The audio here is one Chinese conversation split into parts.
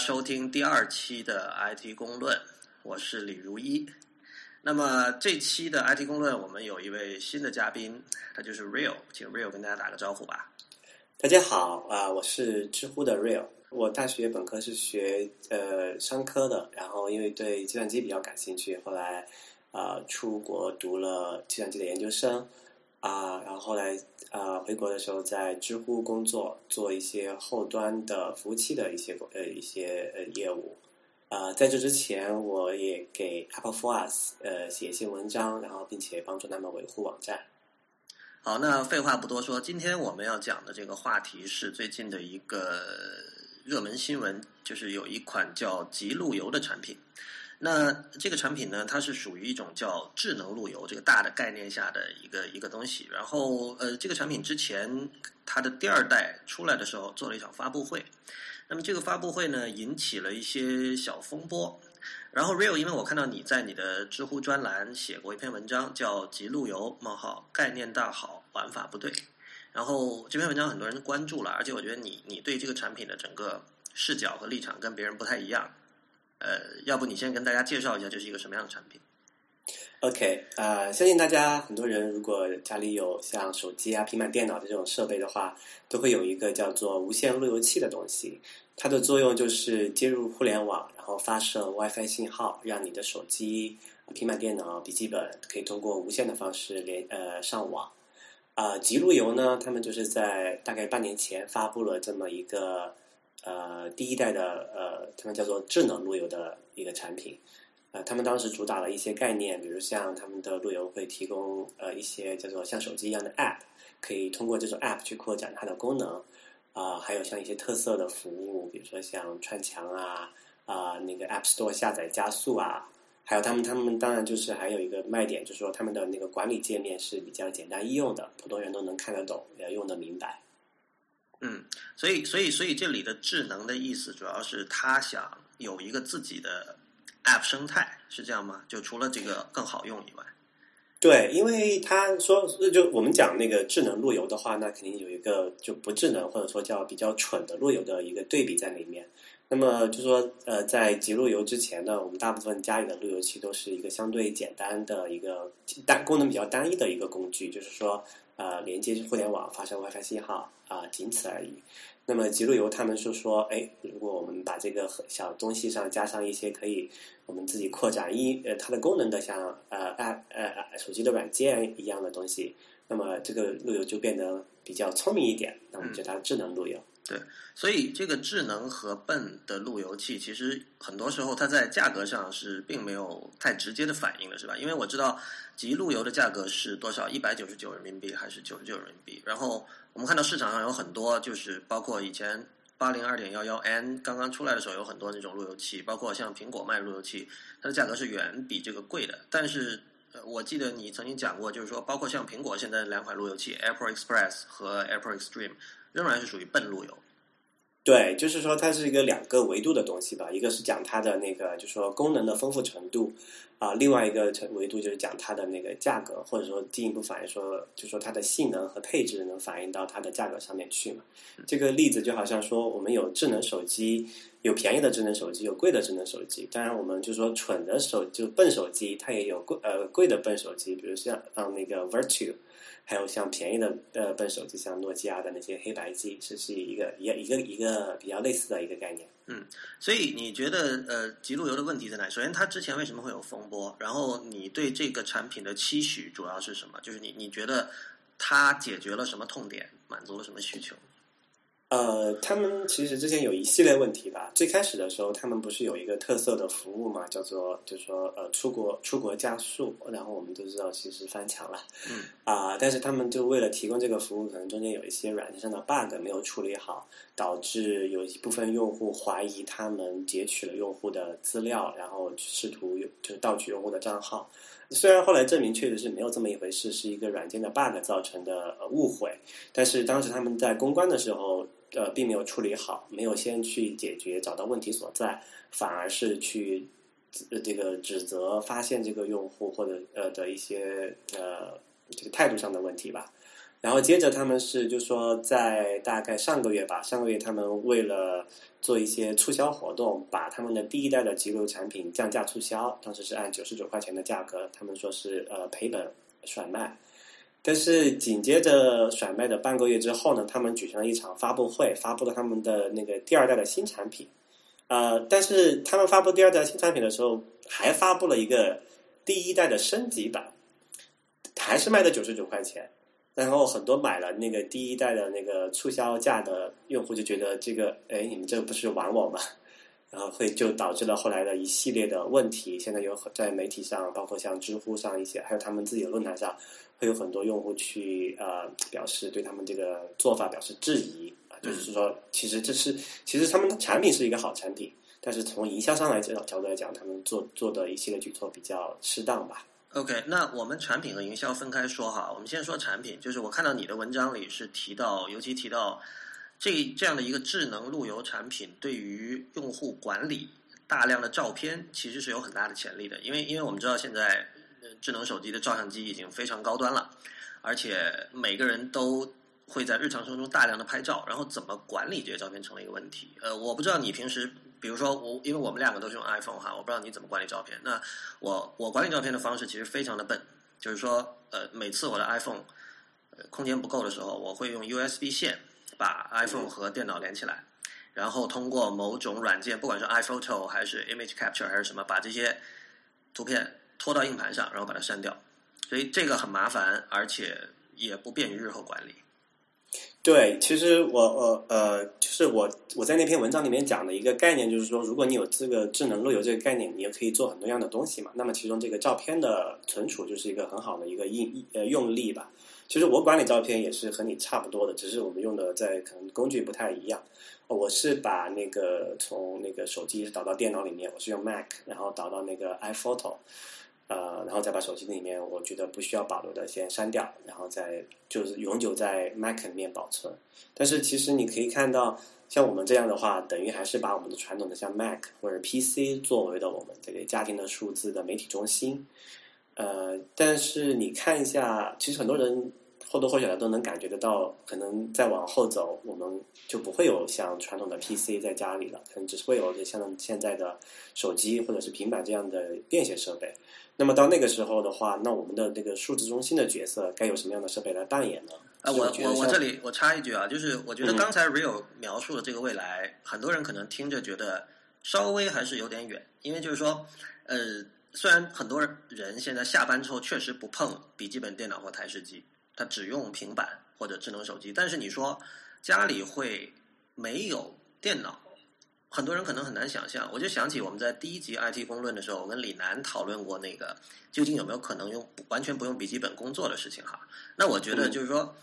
收听第二期的 IT 公论，我是李如一。那么这期的 IT 公论，我们有一位新的嘉宾，他就是 Real，请 Real 跟大家打个招呼吧。大家好啊，我是知乎的 Real。我大学本科是学呃商科的，然后因为对计算机比较感兴趣，后来啊出国读了计算机的研究生啊，然后后来啊回国的时候在知乎工作，做一些后端的服务器的一些呃一些呃业务。啊，在这之前，我也给 Apple for Us 呃写一些文章，然后并且帮助他们维护网站。好，那废话不多说，今天我们要讲的这个话题是最近的一个热门新闻，就是有一款叫极路由的产品。那这个产品呢，它是属于一种叫智能路由这个大的概念下的一个一个东西。然后，呃，这个产品之前它的第二代出来的时候做了一场发布会。那么这个发布会呢，引起了一些小风波。然后 Real，因为我看到你在你的知乎专栏写过一篇文章，叫《极路由：冒号概念大好，玩法不对》。然后这篇文章很多人关注了，而且我觉得你你对这个产品的整个视角和立场跟别人不太一样。呃，要不你先跟大家介绍一下这是一个什么样的产品？OK，啊，相信大家很多人如果家里有像手机啊、平板电脑的这种设备的话，都会有一个叫做无线路由器的东西。它的作用就是接入互联网，然后发射 WiFi 信号，让你的手机、平板电脑、笔记本可以通过无线的方式连呃上网。啊，极路由呢，他们就是在大概半年前发布了这么一个呃第一代的呃，他们叫做智能路由的一个产品。呃，他们当时主打了一些概念，比如像他们的路由会提供呃一些叫做像手机一样的 App，可以通过这种 App 去扩展它的功能。啊，还有像一些特色的服务，比如说像穿墙啊，啊，那个 App Store 下载加速啊，还有他们，他们当然就是还有一个卖点，就是说他们的那个管理界面是比较简单易用的，普通人都能看得懂，也用得明白。嗯，所以，所以，所以这里的智能的意思，主要是他想有一个自己的 App 生态，是这样吗？就除了这个更好用以外。对，因为他说，就我们讲那个智能路由的话，那肯定有一个就不智能或者说叫比较蠢的路由的一个对比在里面。那么就说，呃，在极路由之前呢，我们大部分家里的路由器都是一个相对简单的一个单功能比较单一的一个工具，就是说，呃，连接互联网、发射 WiFi 信号啊，仅此而已。那么极路由他们是说，哎，如果我们把这个小东西上加上一些可以我们自己扩展一呃它的功能的，像呃 App 呃手机的软件一样的东西，那么这个路由就变得比较聪明一点。那我们叫它智能路由。对，所以这个智能和笨的路由器，其实很多时候它在价格上是并没有太直接的反应的，是吧？因为我知道极路由的价格是多少，一百九十九人民币还是九十九人民币，然后。我们看到市场上有很多，就是包括以前八零二点幺幺 N 刚刚出来的时候，有很多那种路由器，包括像苹果卖路由器，它的价格是远比这个贵的。但是，我记得你曾经讲过，就是说，包括像苹果现在两款路由器，Apple Express 和 Apple Extreme，仍然是属于笨路由。对，就是说它是一个两个维度的东西吧，一个是讲它的那个，就是说功能的丰富程度。啊，另外一个程维度就是讲它的那个价格，或者说进一步反映说，就说它的性能和配置能反映到它的价格上面去嘛。这个例子就好像说，我们有智能手机，有便宜的智能手机，有贵的智能手机。当然，我们就说蠢的手就笨手机，它也有贵呃贵的笨手机，比如像像那个 Virtue。还有像便宜的呃笨手机，像诺基亚的那些黑白机，这是一个一个一个一个比较类似的一个概念。嗯，所以你觉得呃极路由的问题在哪？首先，它之前为什么会有风波？然后你对这个产品的期许主要是什么？就是你你觉得它解决了什么痛点，满足了什么需求？呃，他们其实之前有一系列问题吧。最开始的时候，他们不是有一个特色的服务嘛，叫做就是说呃出国出国加速。然后我们都知道，其实翻墙了。嗯。啊，但是他们就为了提供这个服务，可能中间有一些软件上的 bug 没有处理好，导致有一部分用户怀疑他们截取了用户的资料，然后试图就盗取用户的账号。虽然后来证明确实是没有这么一回事，是一个软件的 bug 造成的误会，但是当时他们在公关的时候。呃，并没有处理好，没有先去解决，找到问题所在，反而是去这个指责、发现这个用户或者呃的一些呃这个态度上的问题吧。然后接着他们是就说在大概上个月吧，上个月他们为了做一些促销活动，把他们的第一代的极流产品降价促销，当时是按九十九块钱的价格，他们说是呃赔本甩卖。但是紧接着甩卖的半个月之后呢，他们举行了一场发布会，发布了他们的那个第二代的新产品。呃，但是他们发布第二代新产品的时候，还发布了一个第一代的升级版，还是卖的九十九块钱。然后很多买了那个第一代的那个促销价的用户就觉得这个，哎，你们这不是玩我吗？然后会就导致了后来的一系列的问题。现在有在媒体上，包括像知乎上一些，还有他们自己的论坛上，会有很多用户去呃表示对他们这个做法表示质疑啊，就是说其实这是其实他们的产品是一个好产品，但是从营销上来讲角度来讲，他们做做的一系列举措比较适当吧。OK，那我们产品和营销分开说哈，我们先说产品，就是我看到你的文章里是提到，尤其提到。这这样的一个智能路由产品，对于用户管理大量的照片，其实是有很大的潜力的。因为因为我们知道现在智能手机的照相机已经非常高端了，而且每个人都会在日常生活中大量的拍照，然后怎么管理这些照片成了一个问题。呃，我不知道你平时，比如说我，因为我们两个都是用 iPhone 哈，我不知道你怎么管理照片。那我我管理照片的方式其实非常的笨，就是说呃，每次我的 iPhone 空间不够的时候，我会用 USB 线。把 iPhone 和电脑连起来，然后通过某种软件，不管是 iPhoto 还是 Image Capture 还是什么，把这些图片拖到硬盘上，然后把它删掉。所以这个很麻烦，而且也不便于日后管理。对，其实我我呃，就是我我在那篇文章里面讲的一个概念，就是说，如果你有这个智能路由这个概念，你也可以做很多样的东西嘛。那么其中这个照片的存储就是一个很好的一个应呃用力吧。其实我管理照片也是和你差不多的，只是我们用的在可能工具不太一样。我是把那个从那个手机导到电脑里面，我是用 Mac，然后导到那个 iPhoto，呃，然后再把手机里面我觉得不需要保留的先删掉，然后再就是永久在 Mac 里面保存。但是其实你可以看到，像我们这样的话，等于还是把我们的传统的像 Mac 或者 PC 作为了我们这个家庭的数字的媒体中心。呃，但是你看一下，其实很多人。或多或少的都能感觉得到，可能再往后走，我们就不会有像传统的 PC 在家里了，可能只是会有像现在的手机或者是平板这样的便携设备。那么到那个时候的话，那我们的这个数字中心的角色该有什么样的设备来扮演呢？啊，我我我这里我插一句啊，就是我觉得刚才 Real 描述的这个未来，很多人可能听着觉得稍微还是有点远，因为就是说，呃，虽然很多人现在下班之后确实不碰笔记本电脑或台式机。他只用平板或者智能手机，但是你说家里会没有电脑，很多人可能很难想象。我就想起我们在第一集 IT 公论的时候，我跟李楠讨论过那个究竟有没有可能用完全不用笔记本工作的事情哈。那我觉得就是说，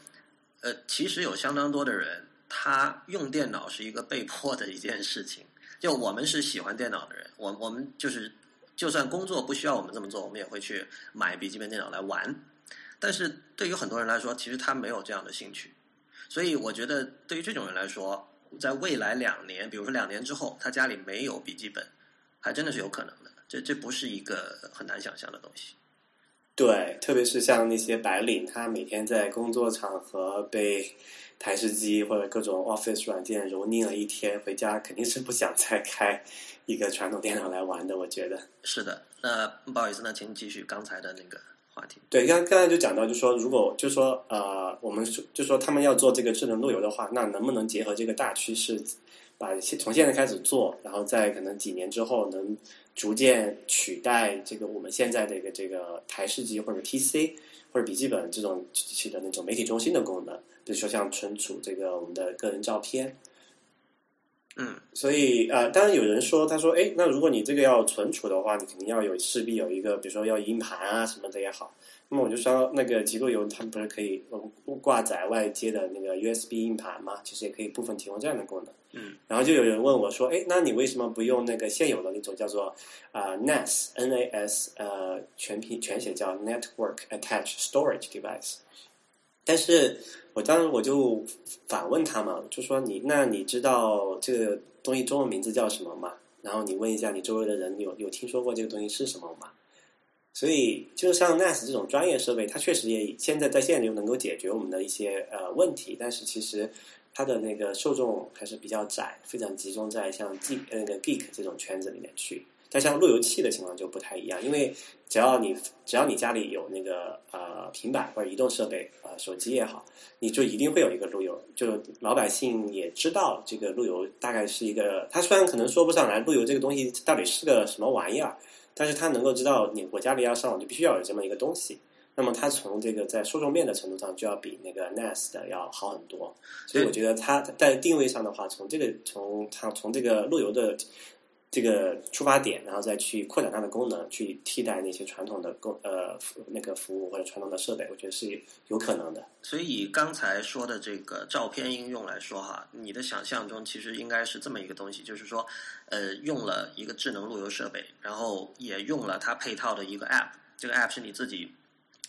呃，其实有相当多的人他用电脑是一个被迫的一件事情。就我们是喜欢电脑的人，我我们就是就算工作不需要我们这么做，我们也会去买笔记本电脑来玩。但是对于很多人来说，其实他没有这样的兴趣，所以我觉得对于这种人来说，在未来两年，比如说两年之后，他家里没有笔记本，还真的是有可能的。这这不是一个很难想象的东西。对，特别是像那些白领，他每天在工作场合被台式机或者各种 Office 软件蹂躏了一天，回家肯定是不想再开一个传统电脑来玩的。我觉得是的。那不好意思，那请继续刚才的那个。对，刚刚才就讲到，就说如果就说呃，我们就说他们要做这个智能路由的话，那能不能结合这个大趋势，把从现在开始做，然后在可能几年之后能逐渐取代这个我们现在的一个这个台式机或者 PC 或者笔记本这种机器的那种媒体中心的功能，比如说像存储这个我们的个人照片。嗯，所以呃，当然有人说，他说，哎，那如果你这个要存储的话，你肯定要有势必有一个，比如说要硬盘啊什么的也好。那么我就说，那个极路由他们不是可以挂载外接的那个 USB 硬盘吗？其实也可以部分提供这样的功能。嗯，然后就有人问我说，哎，那你为什么不用那个现有的那种叫做啊 NAS N A S 呃全拼全写叫 Network Attached Storage Device？但是我当时我就反问他嘛，就说你那你知道这个东西中文名字叫什么吗？然后你问一下你周围的人有有听说过这个东西是什么吗？所以，就像 NAS 这种专业设备，它确实也现在在线流能够解决我们的一些呃问题，但是其实它的那个受众还是比较窄，非常集中在像 G 那个 Geek 这种圈子里面去。但像路由器的情况就不太一样，因为只要你只要你家里有那个呃平板或者移动设备呃手机也好，你就一定会有一个路由。就老百姓也知道这个路由大概是一个，他虽然可能说不上来路由这个东西到底是个什么玩意儿，但是他能够知道你我家里要上网就必须要有这么一个东西。那么它从这个在受众面的程度上就要比那个 NAS 的要好很多。所以我觉得它在定位上的话，从这个从它从这个路由的。这个出发点，然后再去扩展它的功能，去替代那些传统的功呃那个服务或者传统的设备，我觉得是有可能的。所以以刚才说的这个照片应用来说哈，你的想象中其实应该是这么一个东西，就是说，呃，用了一个智能路由设备，然后也用了它配套的一个 App，这个 App 是你自己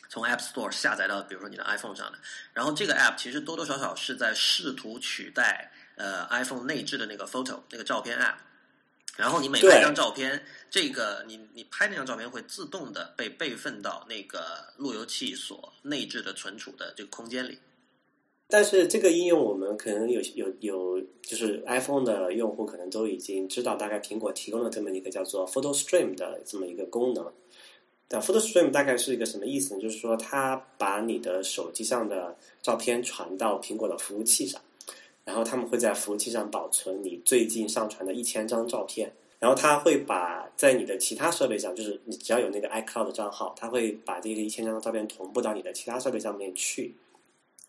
从 App Store 下载到，比如说你的 iPhone 上的，然后这个 App 其实多多少少是在试图取代呃 iPhone 内置的那个 Photo 那个照片 App。然后你每拍一张照片，这个你你拍那张照片会自动的被备份到那个路由器所内置的存储的这个空间里。但是这个应用我们可能有有有，就是 iPhone 的用户可能都已经知道，大概苹果提供了这么一个叫做 Photo Stream 的这么一个功能。那 Photo Stream 大概是一个什么意思呢？就是说它把你的手机上的照片传到苹果的服务器上。然后他们会在服务器上保存你最近上传的一千张照片，然后他会把在你的其他设备上，就是你只要有那个 iCloud 账号，他会把这个一千张照片同步到你的其他设备上面去。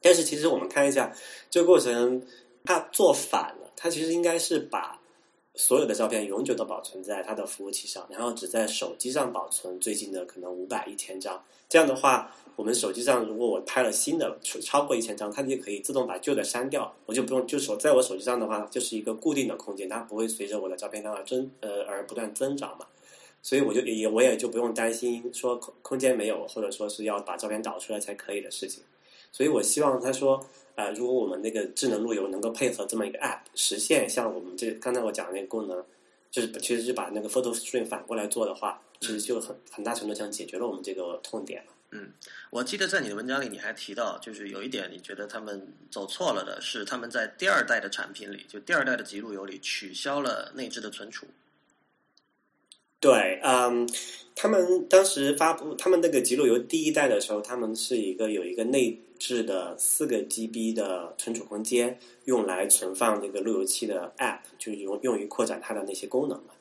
但是其实我们看一下这个过程，他做反了，他其实应该是把所有的照片永久的保存在它的服务器上，然后只在手机上保存最近的可能五百一千张，这样的话。我们手机上，如果我拍了新的超超过一千张，它就可以自动把旧的删掉，我就不用就手在我手机上的话，就是一个固定的空间，它不会随着我的照片量而增呃而不断增长嘛。所以我就也我也就不用担心说空空间没有，或者说是要把照片导出来才可以的事情。所以我希望他说，呃，如果我们那个智能路由能够配合这么一个 App，实现像我们这刚才我讲的那个功能，就是其实是把那个 Photo Stream 反过来做的话，其实就很很大程度上解决了我们这个痛点了。嗯，我记得在你的文章里，你还提到，就是有一点你觉得他们走错了的是，他们在第二代的产品里，就第二代的极路由里取消了内置的存储。对，嗯，他们当时发布他们那个极路由第一代的时候，他们是一个有一个内置的四个 GB 的存储空间，用来存放那个路由器的 App，就用用于扩展它的那些功能嘛。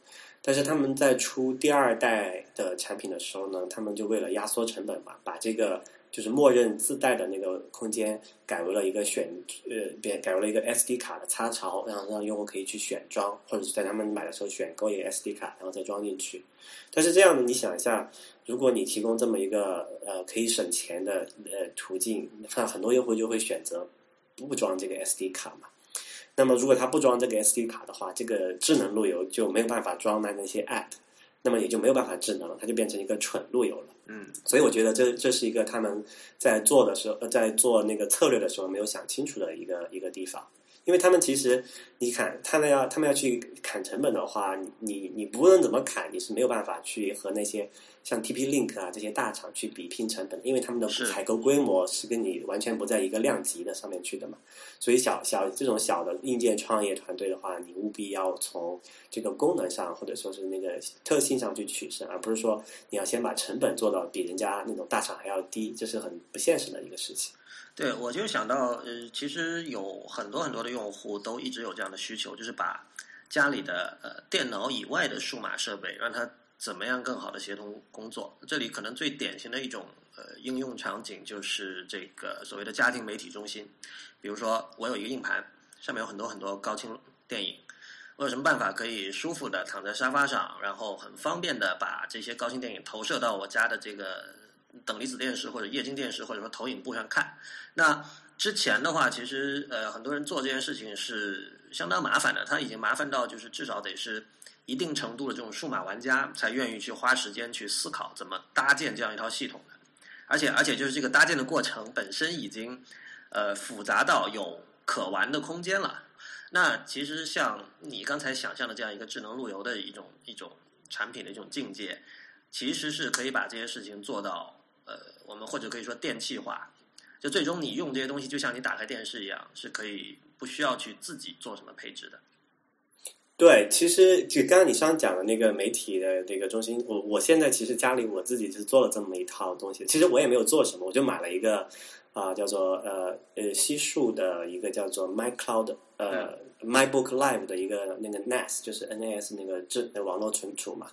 但是他们在出第二代的产品的时候呢，他们就为了压缩成本嘛，把这个就是默认自带的那个空间改为了一个选呃变改为了一个 SD 卡的插槽，然后让用户可以去选装，或者是在他们买的时候选购一个 SD 卡，然后再装进去。但是这样你想一下，如果你提供这么一个呃可以省钱的呃途径，那很多用户就会选择不装这个 SD 卡嘛。那么，如果他不装这个 SD 卡的话，这个智能路由就没有办法装那那些 App，那么也就没有办法智能了，它就变成一个蠢路由了。嗯，所以我觉得这这是一个他们在做的时候，在做那个策略的时候没有想清楚的一个一个地方。因为他们其实，你砍，他们要他们要去砍成本的话，你你你不论怎么砍，你是没有办法去和那些像 TP Link 啊这些大厂去比拼成本，因为他们的采购规模是跟你完全不在一个量级的上面去的嘛。所以小小这种小的硬件创业团队的话，你务必要从这个功能上或者说是那个特性上去取胜，而不是说你要先把成本做到比人家那种大厂还要低，这是很不现实的一个事情。对，我就想到，呃，其实有很多很多的用户都一直有这样的需求，就是把家里的呃电脑以外的数码设备，让它怎么样更好的协同工作。这里可能最典型的一种呃应用场景就是这个所谓的家庭媒体中心。比如说，我有一个硬盘，上面有很多很多高清电影，我有什么办法可以舒服的躺在沙发上，然后很方便的把这些高清电影投射到我家的这个。等离子电视或者液晶电视或者说投影布上看，那之前的话，其实呃很多人做这件事情是相当麻烦的，他已经麻烦到就是至少得是一定程度的这种数码玩家才愿意去花时间去思考怎么搭建这样一套系统的，而且而且就是这个搭建的过程本身已经呃复杂到有可玩的空间了。那其实像你刚才想象的这样一个智能路由的一种一种产品的一种境界。其实是可以把这些事情做到，呃，我们或者可以说电气化，就最终你用这些东西，就像你打开电视一样，是可以不需要去自己做什么配置的。对，其实就刚刚你上讲的那个媒体的那个中心，我我现在其实家里我自己是做了这么一套东西，其实我也没有做什么，我就买了一个啊、叫做呃呃西数的一个叫做 MyCloud 呃、MyBook Live 的一个那个 NAS，就是 NAS 那个智呃网络存储嘛，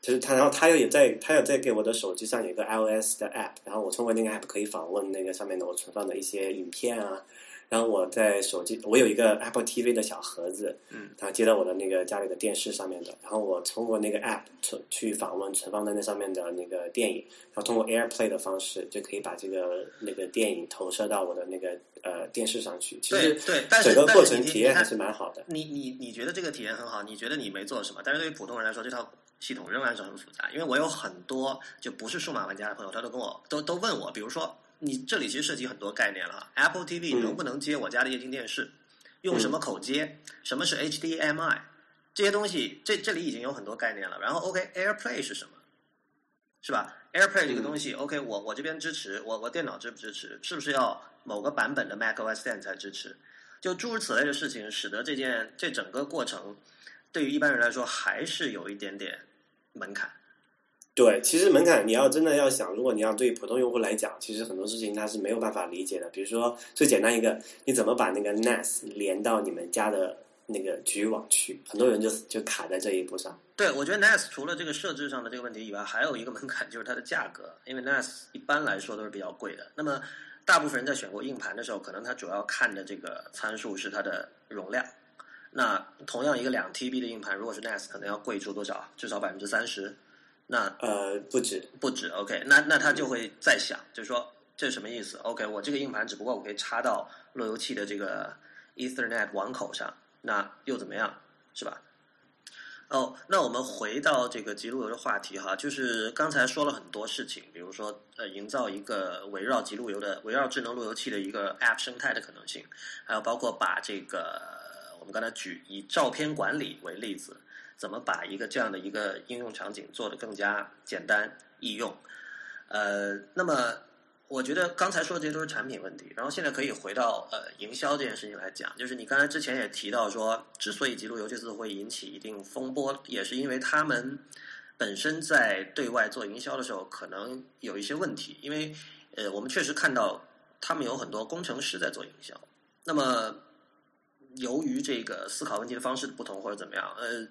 就是他，然后它也在他有在给我的手机上有一个 iOS 的 app，然后我通过那个 app 可以访问那个上面的我存放的一些影片啊。然后我在手机，我有一个 Apple TV 的小盒子，嗯，它接到我的那个家里的电视上面的，然后我通过那个 App 存去访问存放在那上面的那个电影，然后通过 AirPlay 的方式就可以把这个那个电影投射到我的那个呃电视上去。其对实对，但是整个过程体验还是蛮好的。你你你觉得这个体验很好，你觉得你没做什么，但是对于普通人来说，这套系统仍然是很复杂。因为我有很多就不是数码玩家的朋友，他都跟我都都问我，比如说你这里其实涉及很多概念了，Apple TV 嗯能不能接我家的液晶电视，用什么口接，什么是 HDMI，这些东西，这这里已经有很多概念了。然后 OK，AirPlay 是什么？是吧？AirPlay 这个东西、o k 我我这边支持，我我电脑支不支持？是不是要某个版本的 macOS 10才支持？就诸如此类的事情，使得这件这整个过程对于一般人来说还是有一点点门槛。对，其实门槛你要真的要想，如果你要对普通用户来讲，其实很多事情他是没有办法理解的。比如说最简单一个，你怎么把那个 NAS 连到你们家的那个局域网去？很多人就就卡在这一步上。对，我觉得 NAS 除了这个设置上的这个问题以外，还有一个门槛就是它的价格，因为 NAS 一般来说都是比较贵的。那么大部分人在选购硬盘的时候，可能他主要看的这个参数是它的容量。那同样一个两 TB 的硬盘，如果是 NAS，可能要贵出多少？至少百分之三十。那呃，不止，不止，OK，那那他就会在想，就是说这是什么意思？OK，我这个硬盘只不过我可以插到路由器的这个 Ethernet 网口上，那又怎么样，是吧？哦，那我们回到这个极路由的话题哈，就是刚才说了很多事情，比如说呃，营造一个围绕极路由的、围绕智能路由器的一个 App 生态的可能性，还有包括把这个我们刚才举以照片管理为例子，怎么把一个这样的一个应用场景做得更加简单易用？呃，那么我觉得刚才说的这些都是产品问题，然后现在可以回到呃营销这件事情来讲，就是你刚才之前也提到说，之所以极路由这次会引起一定风波，也是因为他们本身在对外做营销的时候可能有一些问题，因为呃我们确实看到他们有很多工程师在做营销，那么由于这个思考问题的方式不同或者怎么样，呃。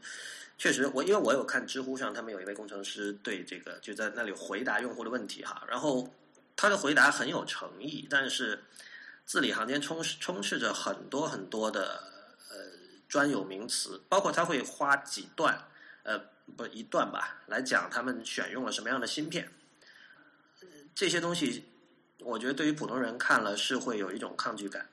确实，我因为我有看知乎上，他们有一位工程师对这个就在那里回答用户的问题哈，然后他的回答很有诚意，但是字里行间充充斥着很多很多的呃专有名词，包括他会花几段呃不一段吧来讲他们选用了什么样的芯片，这些东西我觉得对于普通人看了是会有一种抗拒感。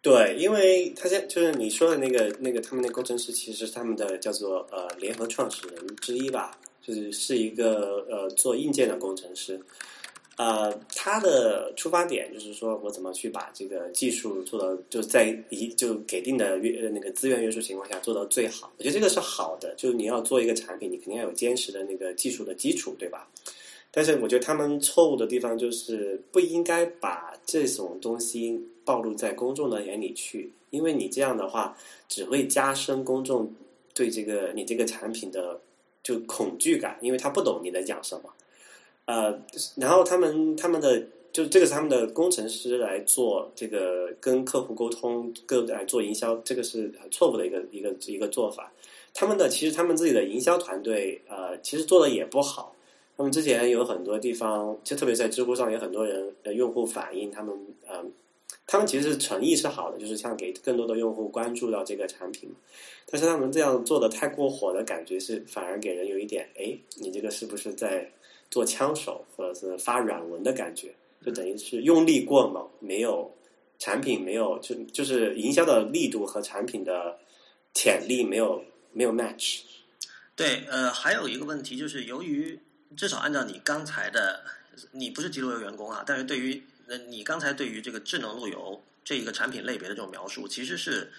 对，因为他现就是你说的那个那个他们那工程师，其实是他们的叫做呃联合创始人之一吧，就是是一个呃做硬件的工程师。呃，他的出发点就是说我怎么去把这个技术做到，就在一就给定的约那个资源约束情况下做到最好。我觉得这个是好的，就是你要做一个产品，你肯定要有坚实的那个技术的基础，对吧？但是我觉得他们错误的地方就是不应该把这种东西暴露在公众的眼里去，因为你这样的话只会加深公众对这个你这个产品的就恐惧感，因为他不懂你在讲什么。呃，然后他们他们的就这个是他们的工程师来做这个跟客户沟通，各来做营销，这个是很错误的一个一个一个做法。他们的其实他们自己的营销团队呃，其实做的也不好。他们之前有很多地方，就特别在知乎上有很多人呃用户反映，他们呃，他们其实诚意是好的，就是像给更多的用户关注到这个产品。但是他们这样做的太过火的感觉是，反而给人有一点，哎，你这个是不是在做枪手或者是发软文的感觉？就等于是用力过猛，没有产品没有就就是营销的力度和产品的潜力没有没有 match。对，呃，还有一个问题就是，由于至少按照你刚才的，你不是极路由员工啊，但是对于那你刚才对于这个智能路由这一个产品类别的这种描述，其实是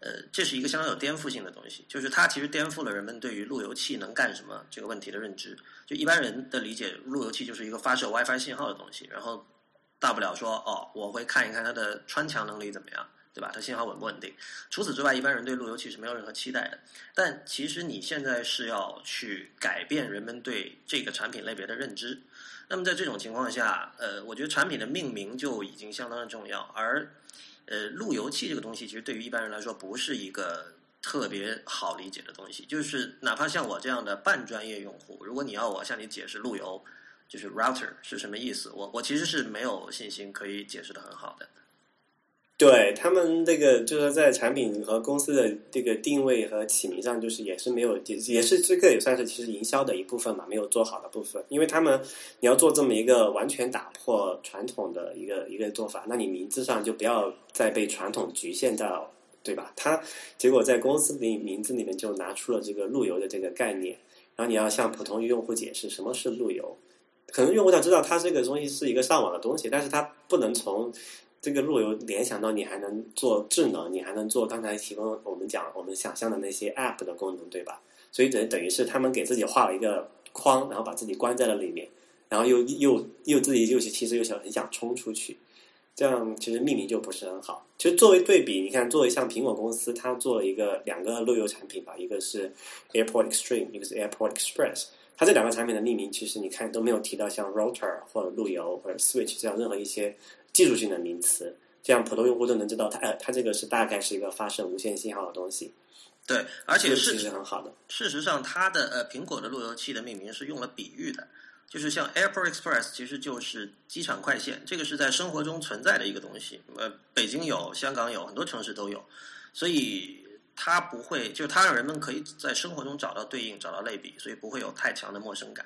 呃，这是一个相当有颠覆性的东西，就是它其实颠覆了人们对于路由器能干什么这个问题的认知。就一般人的理解，路由器就是一个发射 WiFi 信号的东西，然后大不了说哦，我会看一看它的穿墙能力怎么样，对吧？它信号稳不稳定？除此之外，一般人对路由器是没有任何期待的。但其实你现在是要去改变人们对这个产品类别的认知。那么在这种情况下，呃，我觉得产品的命名就已经相当的重要，而。呃，路由器这个东西，其实对于一般人来说不是一个特别好理解的东西。就是哪怕像我这样的半专业用户，如果你要我向你解释路由，就是 router 是什么意思，我我其实是没有信心可以解释的很好的。对他们这个就是在产品和公司的这个定位和起名上，就是也是没有，也也是这个也算是其实营销的一部分嘛，没有做好的部分。因为他们你要做这么一个完全打破传统的一个一个做法，那你名字上就不要再被传统局限到，对吧？他结果在公司里名字里面就拿出了这个路由的这个概念，然后你要向普通用户解释什么是路由，可能用户要知道它这个东西是一个上网的东西，但是它不能从。这个路由联想到你还能做智能，你还能做刚才提供我们讲我们想象的那些 App 的功能，对吧？所以等等于是他们给自己画了一个框，然后把自己关在了里面，然后又又又自己又其实又想很想冲出去，这样其实命名就不是很好。其实作为对比，你看作为像苹果公司，它做了一个两个路由产品吧，一个是 AirPort Extreme，一个是 AirPort Express，它这两个产品的命名其实你看都没有提到像 Router 或者路由或者 Switch 这样任何一些。技术性的名词，这样普通用户都能知道，它呃，它这个是大概是一个发射无线信号的东西。对，而且是其实很好的。事实上，它的呃，苹果的路由器的命名是用了比喻的，就是像 Airport Express，其实就是机场快线，这个是在生活中存在的一个东西。呃，北京有，香港有很多城市都有，所以它不会，就是它让人们可以在生活中找到对应，找到类比，所以不会有太强的陌生感。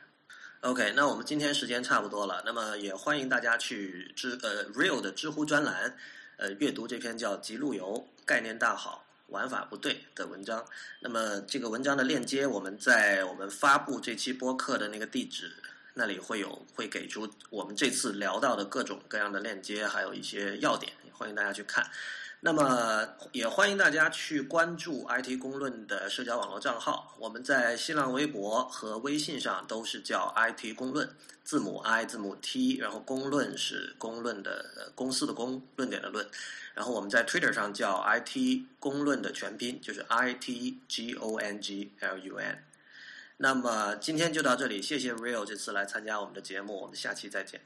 OK，那我们今天时间差不多了，那么也欢迎大家去知呃 Real 的知乎专栏，呃阅读这篇叫《极路由概念大好，玩法不对》的文章。那么这个文章的链接，我们在我们发布这期播客的那个地址那里会有，会给出我们这次聊到的各种各样的链接，还有一些要点，欢迎大家去看。那么也欢迎大家去关注 IT 公论的社交网络账号。我们在新浪微博和微信上都是叫 IT 公论，字母 I 字母 T，然后公论是公论的公司的公论点的论。然后我们在 Twitter 上叫 IT 公论的全拼，就是 IT G O N G L U N。那么今天就到这里，谢谢 Real 这次来参加我们的节目，我们下期再见。